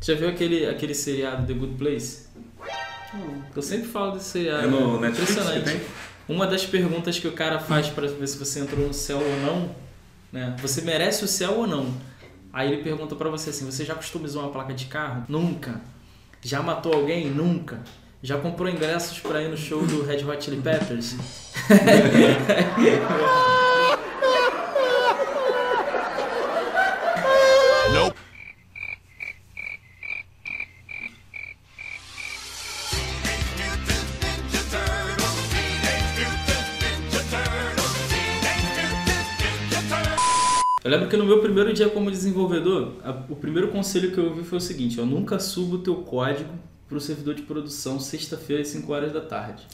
Já viu aquele, aquele seriado The Good Place? Eu sempre falo desse seriado. É no Netflix que impressionante. tem? Uma das perguntas que o cara faz pra ver se você entrou no céu ou não, né? Você merece o céu ou não? Aí ele pergunta pra você assim: você já customizou uma placa de carro? Nunca. Já matou alguém? Nunca. Já comprou ingressos pra ir no show do Red Hot Chili Peppers? Eu lembro que no meu primeiro dia como desenvolvedor, a- o primeiro conselho que eu ouvi foi o seguinte: ó, nunca suba o teu código para o servidor de produção sexta-feira às 5 horas da tarde.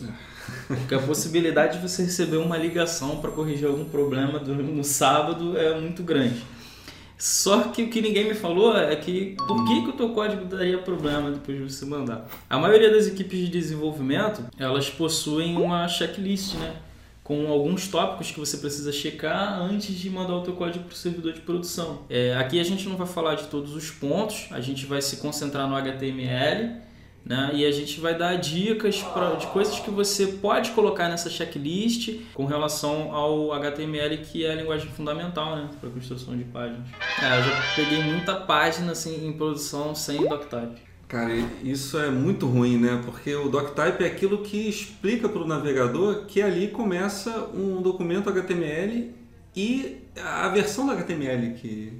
Porque a possibilidade de você receber uma ligação para corrigir algum problema no sábado é muito grande. Só que o que ninguém me falou é que por que, que o teu código daria problema depois de você mandar? A maioria das equipes de desenvolvimento, elas possuem uma checklist, né? Com alguns tópicos que você precisa checar antes de mandar o teu código para o servidor de produção. É, aqui a gente não vai falar de todos os pontos, a gente vai se concentrar no HTML, né? E a gente vai dar dicas pra, de coisas que você pode colocar nessa checklist com relação ao HTML, que é a linguagem fundamental, né? Para construção de páginas. É, eu já peguei muita página assim, em produção sem doctype. Cara, isso é muito ruim, né? Porque o doctype é aquilo que explica para o navegador que ali começa um documento HTML e a versão do HTML que,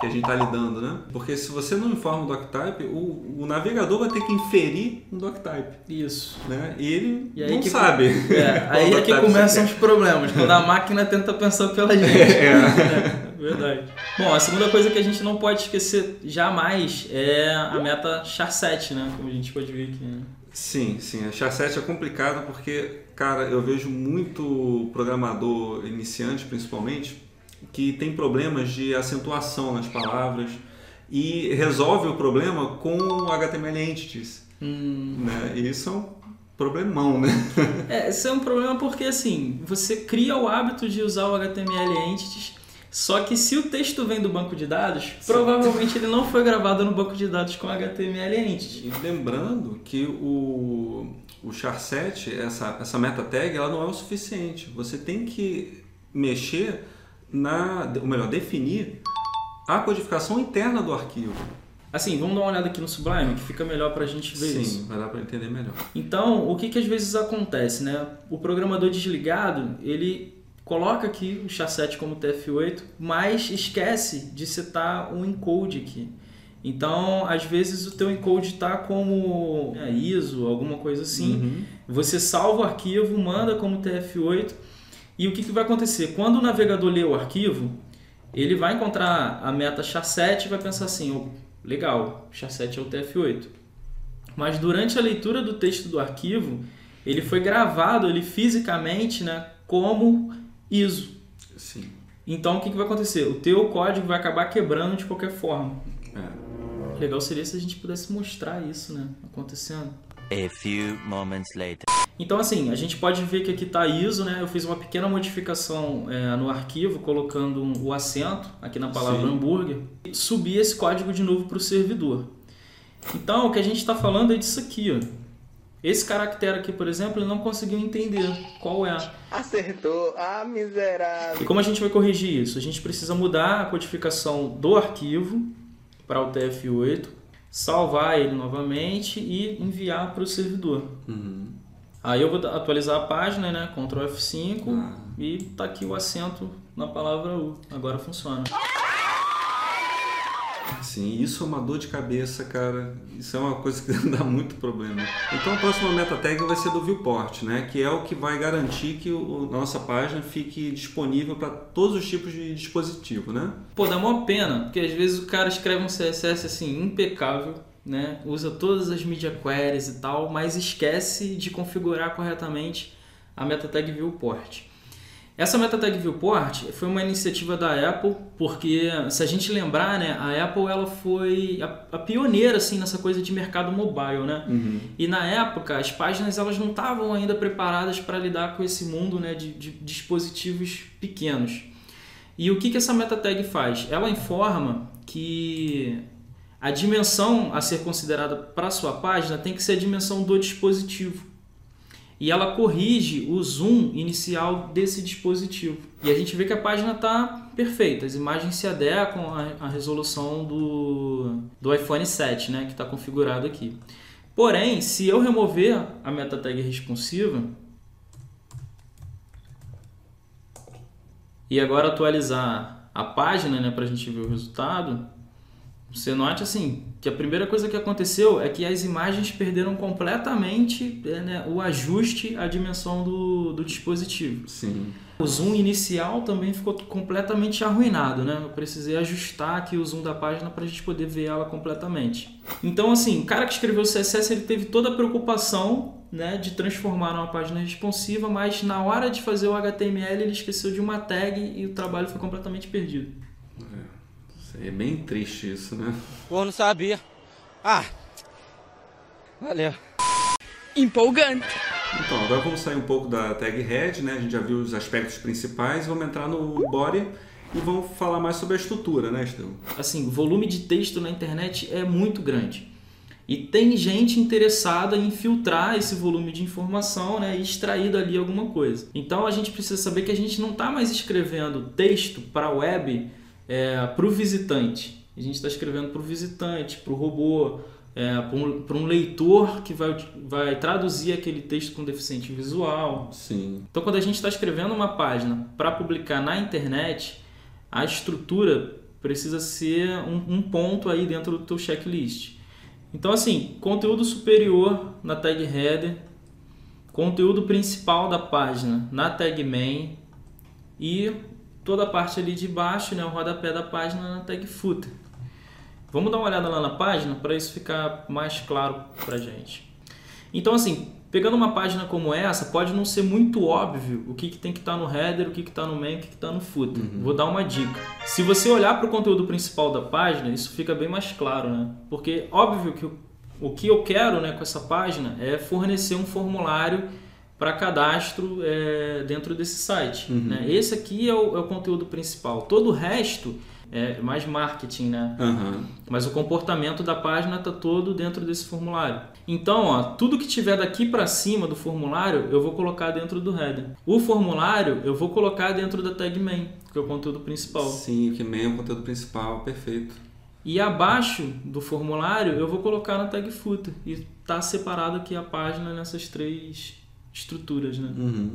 que a gente está lidando, né? Porque se você não informa o doctype, o, o navegador vai ter que inferir um doctype, Isso. né? E ele E não que- sabe. É, aí é que começam os problemas, quando a máquina tenta pensar pela gente. É. É, verdade. Bom, a segunda coisa que a gente não pode esquecer jamais é a meta char7, né? Como a gente pode ver aqui. né? Sim, sim. A char7 é complicado porque, cara, eu vejo muito programador iniciante, principalmente, que tem problemas de acentuação nas palavras e resolve o problema com o HTML Entities. Hum, Né? E isso é um problemão, né? É, isso é um problema porque assim, você cria o hábito de usar o HTML Entities, só que se o texto vem do banco de dados, provavelmente ele não foi gravado no banco de dados com HTML Entity. E lembrando que o, o char7, essa, essa meta tag, ela não é o suficiente. Você tem que mexer na, ou melhor, definir a codificação interna do arquivo. Assim, vamos dar uma olhada aqui no Sublime, que fica melhor pra gente ver Sim, isso. vai dar para entender melhor. Então, o que, que às vezes acontece, né? O programador desligado, ele coloca aqui o char7 como TF8, mas esquece de setar um encode aqui. Então, às vezes o teu encode está como é, ISO, alguma coisa assim. Uhum. Você salva o arquivo, manda como TF8 e o que, que vai acontecer? Quando o navegador lê o arquivo, ele vai encontrar a meta char7 e vai pensar assim, "Oh, legal, char7 é o TF8. Mas durante a leitura do texto do arquivo, ele foi gravado ele fisicamente né, como ISO. Sim. Então o que, que vai acontecer? O teu código vai acabar quebrando de qualquer forma. É. Legal seria se a gente pudesse mostrar isso né, acontecendo. A few moments later. Então, assim, a gente pode ver que aqui está ISO, né? Eu fiz uma pequena modificação é, no arquivo, colocando um- o acento aqui na palavra Sim. hambúrguer, e subi esse código de novo para o servidor. Então, o que a gente está falando é disso aqui, ó. Esse caractere aqui, por exemplo, ele não conseguiu entender qual é. Acertou. Ah, miserável. E como a gente vai corrigir isso? A gente precisa mudar a codificação do arquivo para o TF8, salvar ele novamente e enviar para o servidor. Uhum. Aí eu vou atualizar a página, né? Ctrl F5 Ah. e tá aqui o acento na palavra U. Agora funciona. Sim, isso é uma dor de cabeça, cara. Isso é uma coisa que dá muito problema. Então a próxima meta tag vai ser do viewport, né? Que é o que vai garantir que o, a nossa página fique disponível para todos os tipos de dispositivo, né? Pô, dá mó pena, porque às vezes o cara escreve um CSS assim impecável, né? Usa todas as media queries e tal, mas esquece de configurar corretamente a meta tag viewport. Essa meta tag viewport foi uma iniciativa da Apple, porque se a gente lembrar, né, a Apple ela foi a, a pioneira assim nessa coisa de mercado mobile, né? E na época as páginas elas não estavam ainda preparadas para lidar com esse mundo, né, de, de dispositivos pequenos. E o que, que essa meta tag faz? Ela informa que a dimensão a ser considerada para sua página tem que ser a dimensão do dispositivo. E ela corrige o zoom inicial desse dispositivo. E a gente vê que a página está perfeita, as imagens se adequam à, resolução do, do iPhone 7, né, que está configurado aqui. Porém, se eu remover a meta tag responsiva e agora atualizar a página né, para a gente ver o resultado, você note assim que a primeira coisa que aconteceu é que as imagens perderam completamente é, né, o ajuste à dimensão do, do dispositivo. Sim. O zoom inicial também ficou completamente arruinado, né? Eu precisei ajustar aqui o zoom da página para a gente poder ver ela completamente. Então, assim, o cara que escreveu o CSS ele teve toda a preocupação né, de transformar numa página responsiva, mas na hora de fazer o HTML ele esqueceu de uma tag e o trabalho foi completamente perdido. É bem triste isso, né? Pô, não sabia. Ah, valeu. Empolgante. Então, agora vamos sair um pouco da tag head, né? A gente já viu os aspectos principais, vamos entrar no body e vamos falar mais sobre a estrutura, né, Estevão? Assim, o volume de texto na internet é muito grande. E tem gente interessada em filtrar esse volume de informação né, e extrair dali alguma coisa. Então a gente precisa saber que a gente não está mais escrevendo texto para a web é, para o visitante. A gente está escrevendo para o visitante, para o robô, é, para um, um, leitor que vai, vai traduzir aquele texto com deficiente visual. Sim. Então, quando a gente está escrevendo uma página para publicar na internet, a estrutura precisa ser um, um, ponto aí dentro do teu checklist. Então, assim, conteúdo superior na tag header, conteúdo principal da página na tag main e toda a parte ali de baixo, né, o rodapé da página na tag footer. Vamos dar uma olhada lá na página para isso ficar mais claro para gente. Então, assim, pegando uma página como essa, pode não ser muito óbvio o que, que tem que estar tá no header, o que está no main, o que está no footer. Uhum. Vou dar uma dica. Se você olhar para o conteúdo principal da página, isso fica bem mais claro, né? Porque óbvio que o, o que eu quero né, com essa página é fornecer um formulário para cadastro é, dentro desse site. Uhum. Né? Esse aqui é o, é o, conteúdo principal. Todo o resto é mais marketing, né? Uhum. Mas o comportamento da página está todo dentro desse formulário. Então, ó, tudo que tiver daqui para cima do formulário, eu vou colocar dentro do header. O formulário eu vou colocar dentro da tag main, que é o conteúdo principal. Sim, que main é o conteúdo principal, perfeito. E abaixo do formulário eu vou colocar na tag footer e tá separado aqui a página nessas três estruturas, né? Uhum.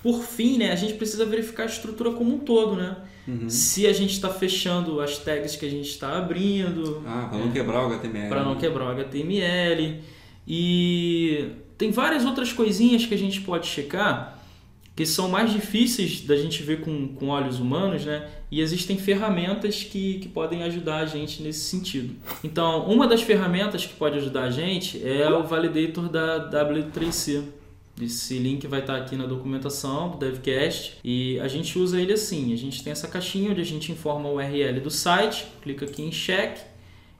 Por fim, né, a gente precisa verificar a estrutura como um todo, né? Uhum. Se a gente está fechando as tags que a gente está abrindo. Ah, para não é, quebrar o HTML. Para não quebrar o HTML. E tem várias outras coisinhas que a gente pode checar que são mais difíceis da gente ver com, com olhos humanos, né? E existem ferramentas que, que podem ajudar a gente nesse sentido. Então, uma das ferramentas que pode ajudar a gente é o validator da W3C. Esse link vai estar aqui na documentação do DevCast e a gente usa ele assim. A gente tem essa caixinha onde a gente informa o URL do site, clica aqui em check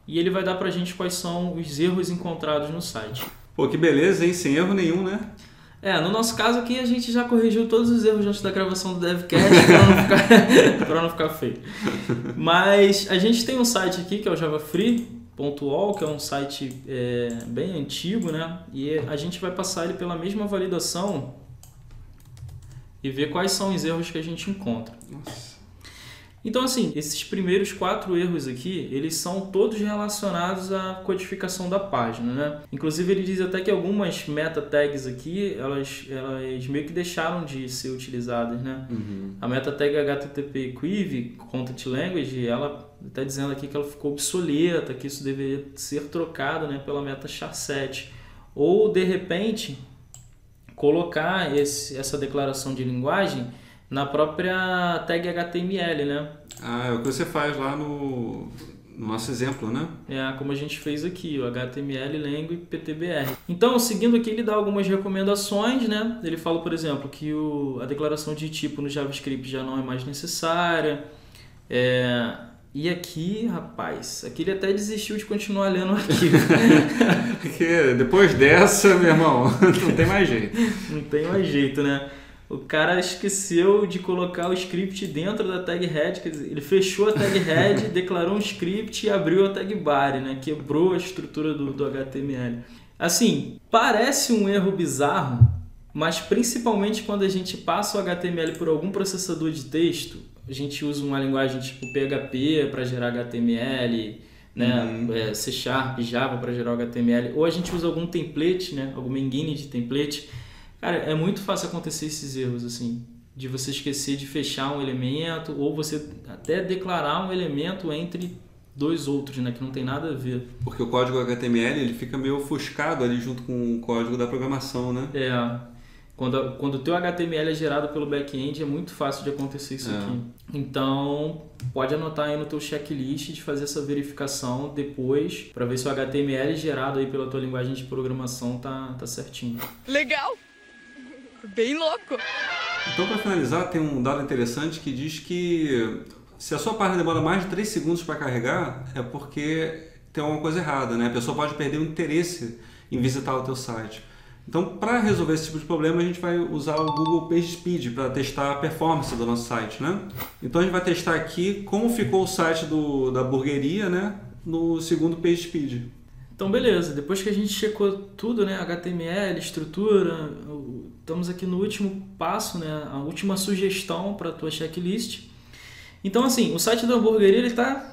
e ele vai dar para a gente quais são os erros encontrados no site. Pô, que beleza, hein? Sem erro nenhum, né? É, no nosso caso aqui a gente já corrigiu todos os erros antes da gravação do DevCast para não, ficar, não ficar feio. Mas a gente tem um site aqui que é o Java Free, Pontual, que é um site é, bem antigo, né? E a gente vai passar ele pela mesma validação e ver quais são os erros que a gente encontra. Nossa. Então, assim, esses primeiros quatro erros aqui, eles são todos relacionados à codificação da página, né? Inclusive, ele diz até que algumas meta tags aqui, elas, elas meio que deixaram de ser utilizadas, né? Uhum. A meta tag HTTP Quiv, Content Language, ela está dizendo aqui que ela ficou obsoleta, que isso deveria ser trocado né, pela meta char7. Ou, de repente, colocar esse, essa declaração de linguagem na própria tag HTML, né? Ah, é o que você faz lá no, no nosso exemplo, né? É, como a gente fez aqui, o HTML, e PTBR. Então, seguindo aqui, ele dá algumas recomendações, né? Ele fala, por exemplo, que o, a declaração de tipo no JavaScript já não é mais necessária. É, e aqui, rapaz, aqui ele até desistiu de continuar lendo o arquivo. Porque depois dessa, meu irmão, não tem mais jeito. Não tem mais jeito, né? O cara esqueceu de colocar o script dentro da tag head, quer dizer, ele fechou a tag head, declarou um script e abriu a tag body, né? Quebrou a estrutura do, do HTML. Assim, parece um erro bizarro, mas principalmente quando a gente passa o HTML por algum processador de texto, a gente usa uma linguagem tipo PHP para gerar HTML, né, Uhum. é, C Sharp, Java para gerar HTML, ou a gente usa algum template, né, alguma engine de template. Cara, é muito fácil acontecer esses erros assim, de você esquecer de fechar um elemento ou você até declarar um elemento entre dois outros, né, que não tem nada a ver. Porque o código HTML ele fica meio ofuscado ali junto com o código da programação, né? É. Quando, quando o teu HTML é gerado pelo back-end, é muito fácil de acontecer isso É. aqui. Então, pode anotar aí no teu checklist de fazer essa verificação depois, para ver se o HTML gerado aí pela tua linguagem de programação tá, tá certinho. Legal. Bem louco. Então, para finalizar, tem um dado interessante que diz que se a sua página demora mais de 3 segundos para carregar, é porque tem alguma coisa errada, né? A pessoa pode perder o interesse em visitar o teu site. Então, para resolver esse tipo de problema, a gente vai usar o Google PageSpeed para testar a performance do nosso site, né? Então, a gente vai testar aqui como ficou o site do, da burgueria, né? No segundo PageSpeed. Então, beleza. Depois que a gente checou tudo, né? HTML, estrutura, estamos aqui no último passo, né? A última sugestão para a tua checklist. Então, assim, o site da hamburgueria ele tá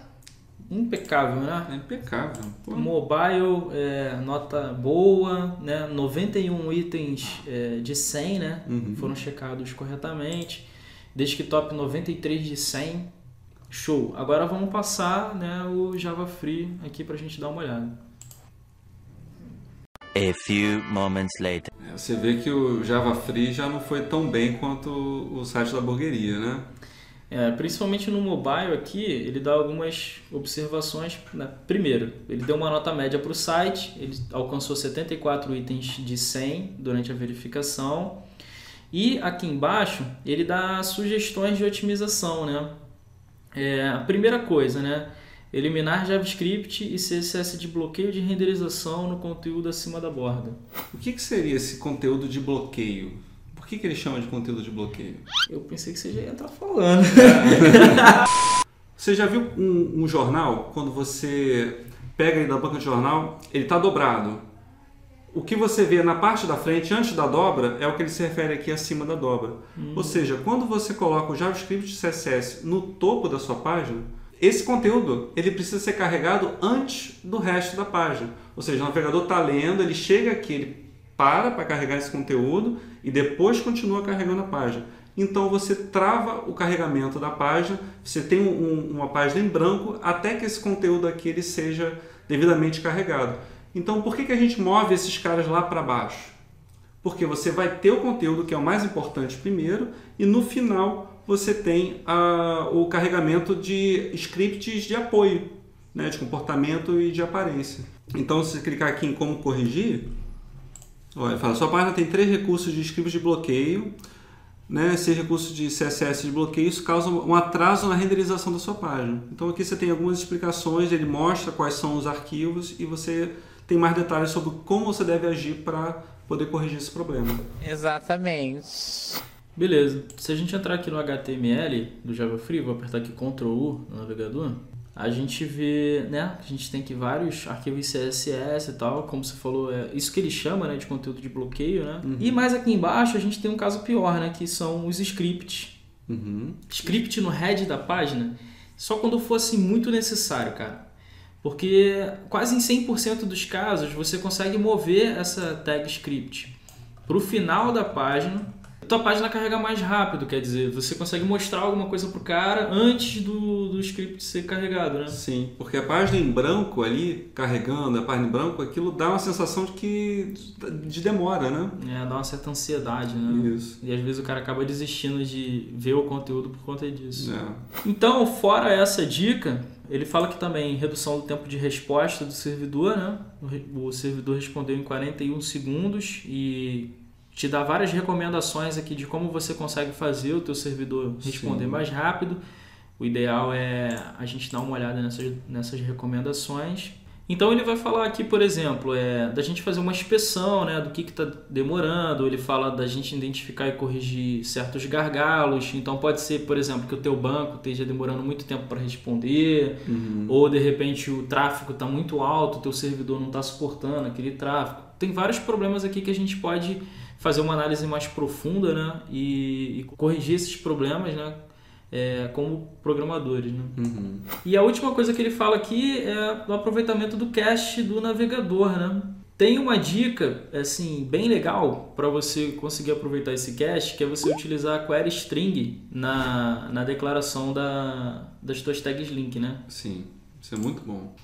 impecável, né? É impecável. Pô. Mobile, é, nota boa, né? 91 itens é, de 100, né? Uhum. Foram checados corretamente. Desktop 93 de 100. Show. Agora vamos passar né, o Java Free aqui pra gente dar uma olhada. A few moments later. É, Você vê que o Java Free já não foi tão bem quanto o site da burgueria, né? É, principalmente no mobile aqui, ele dá algumas observações. né? Primeiro, ele deu uma nota média para o site, ele alcançou 74 itens de 100 durante a verificação. E aqui embaixo, ele dá sugestões de otimização, né? É, a primeira coisa, né? Eliminar JavaScript e CSS de bloqueio de renderização no conteúdo acima da borda. O que, que seria esse conteúdo de bloqueio? Que, que ele chama de conteúdo de bloqueio? Eu pensei que você já ia entrar falando. Você já viu um, um jornal, quando você pega ele da banca de jornal, ele está dobrado. O que você vê na parte da frente, antes da dobra, é o que ele se refere aqui acima da dobra. Ou seja, quando você coloca o JavaScript CSS no topo da sua página, esse conteúdo ele precisa ser carregado antes do resto da página. Ou seja, o navegador está lendo, ele chega aqui, ele para para carregar esse conteúdo e depois continua carregando a página. Então você trava o carregamento da página, você tem um- uma página em branco até que esse conteúdo aqui ele seja devidamente carregado. Então por que, que a gente move esses caras lá para baixo? Porque você vai ter o conteúdo que é o mais importante primeiro e no final você tem ah, o carregamento de scripts de apoio, né, de comportamento e de aparência. Então se clicar aqui em como corrigir, Olha, fala, sua página tem três recursos de script de bloqueio, né? Esses recursos de CSS de bloqueio isso causa um atraso na renderização da sua página. Então aqui você tem algumas explicações, ele mostra quais são os arquivos e você tem mais detalhes sobre como você deve agir para poder corrigir esse problema. Exatamente. Beleza. Se a gente entrar aqui no HTML do Java Free, vou apertar aqui Ctrl U no navegador, a gente vê, né, a gente tem aqui vários arquivos CSS e tal, como você falou, é isso que ele chama, né, de conteúdo de bloqueio, né? E mais aqui embaixo a gente tem um caso pior, né, que são os scripts. Uhum. Script no head da página, só quando fosse muito necessário, cara. Porque quase em 100% dos casos você consegue mover essa tag script para o final da página. Tua página carrega mais rápido, quer dizer, você consegue mostrar alguma coisa pro cara antes do, do script ser carregado, né? Sim, porque a página em branco ali, carregando a página em branco, aquilo dá uma sensação de que de demora, né? É, dá uma certa ansiedade, né? Isso. E às vezes o cara acaba desistindo de ver o conteúdo por conta disso. É. Então, fora essa dica, ele fala que também redução do tempo de resposta do servidor, né? O servidor respondeu em 41 segundos e te dá várias recomendações aqui de como você consegue fazer o teu servidor responder Sim. mais rápido. O ideal é a gente dar uma olhada nessas, nessas recomendações. Então ele vai falar aqui, por exemplo, é, da gente fazer uma inspeção né, do que está demorando, ele fala da gente identificar e corrigir certos gargalos. Então pode ser, por exemplo, que o teu banco esteja demorando muito tempo para responder, ou de repente o tráfego está muito alto, o teu servidor não está suportando aquele tráfego. Tem vários problemas aqui que a gente pode fazer uma análise mais profunda né, e, e corrigir esses problemas né, é, como programadores. Né? Uhum. E a última coisa que ele fala aqui é o aproveitamento do cache do navegador, né? Tem uma dica, assim, bem legal para você conseguir aproveitar esse cache, que é você utilizar a query string na, na declaração da, das tuas tags link, né? Sim, isso é muito bom.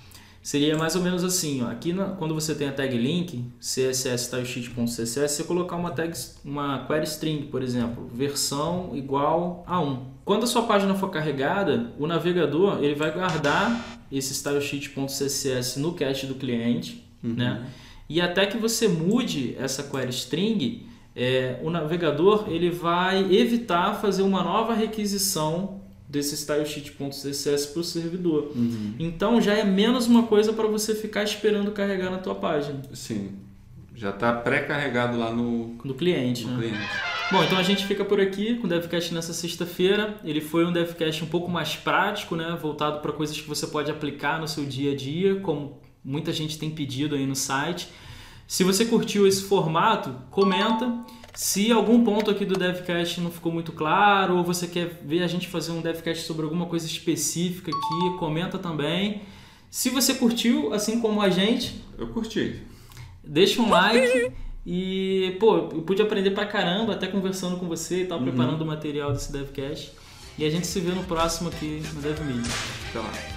Seria mais ou menos assim, ó. aqui na- quando você tem a tag link, css.stylesheet.css, você colocar uma tag, uma query string, por exemplo, versão igual a 1. Quando a sua página for carregada, o navegador ele vai guardar esse stylesheet.css no cache do cliente, né? E até que você mude essa query string, é, o navegador ele vai evitar fazer uma nova requisição desse stylesheet.css para o servidor. Então já é menos uma coisa para você ficar esperando carregar na tua página, Sim, já está pré-carregado lá no, no cliente. no né? cliente. Bom, então a gente fica por aqui com o DevCast nessa sexta-feira. Ele foi um DevCast um pouco mais prático, né? voltado para coisas que você pode aplicar no seu dia a dia, como muita gente tem pedido aí no site. Se você curtiu esse formato, comenta. Se algum ponto aqui do DevCast não ficou muito claro, ou você quer ver a gente fazer um DevCast sobre alguma coisa específica aqui, comenta também. Se você curtiu, assim como a gente, Eu curti. deixa um like e, pô, eu pude aprender pra caramba, até conversando com você e tal, preparando o material desse DevCast. E a gente se vê no próximo aqui no DevMedia. Até lá.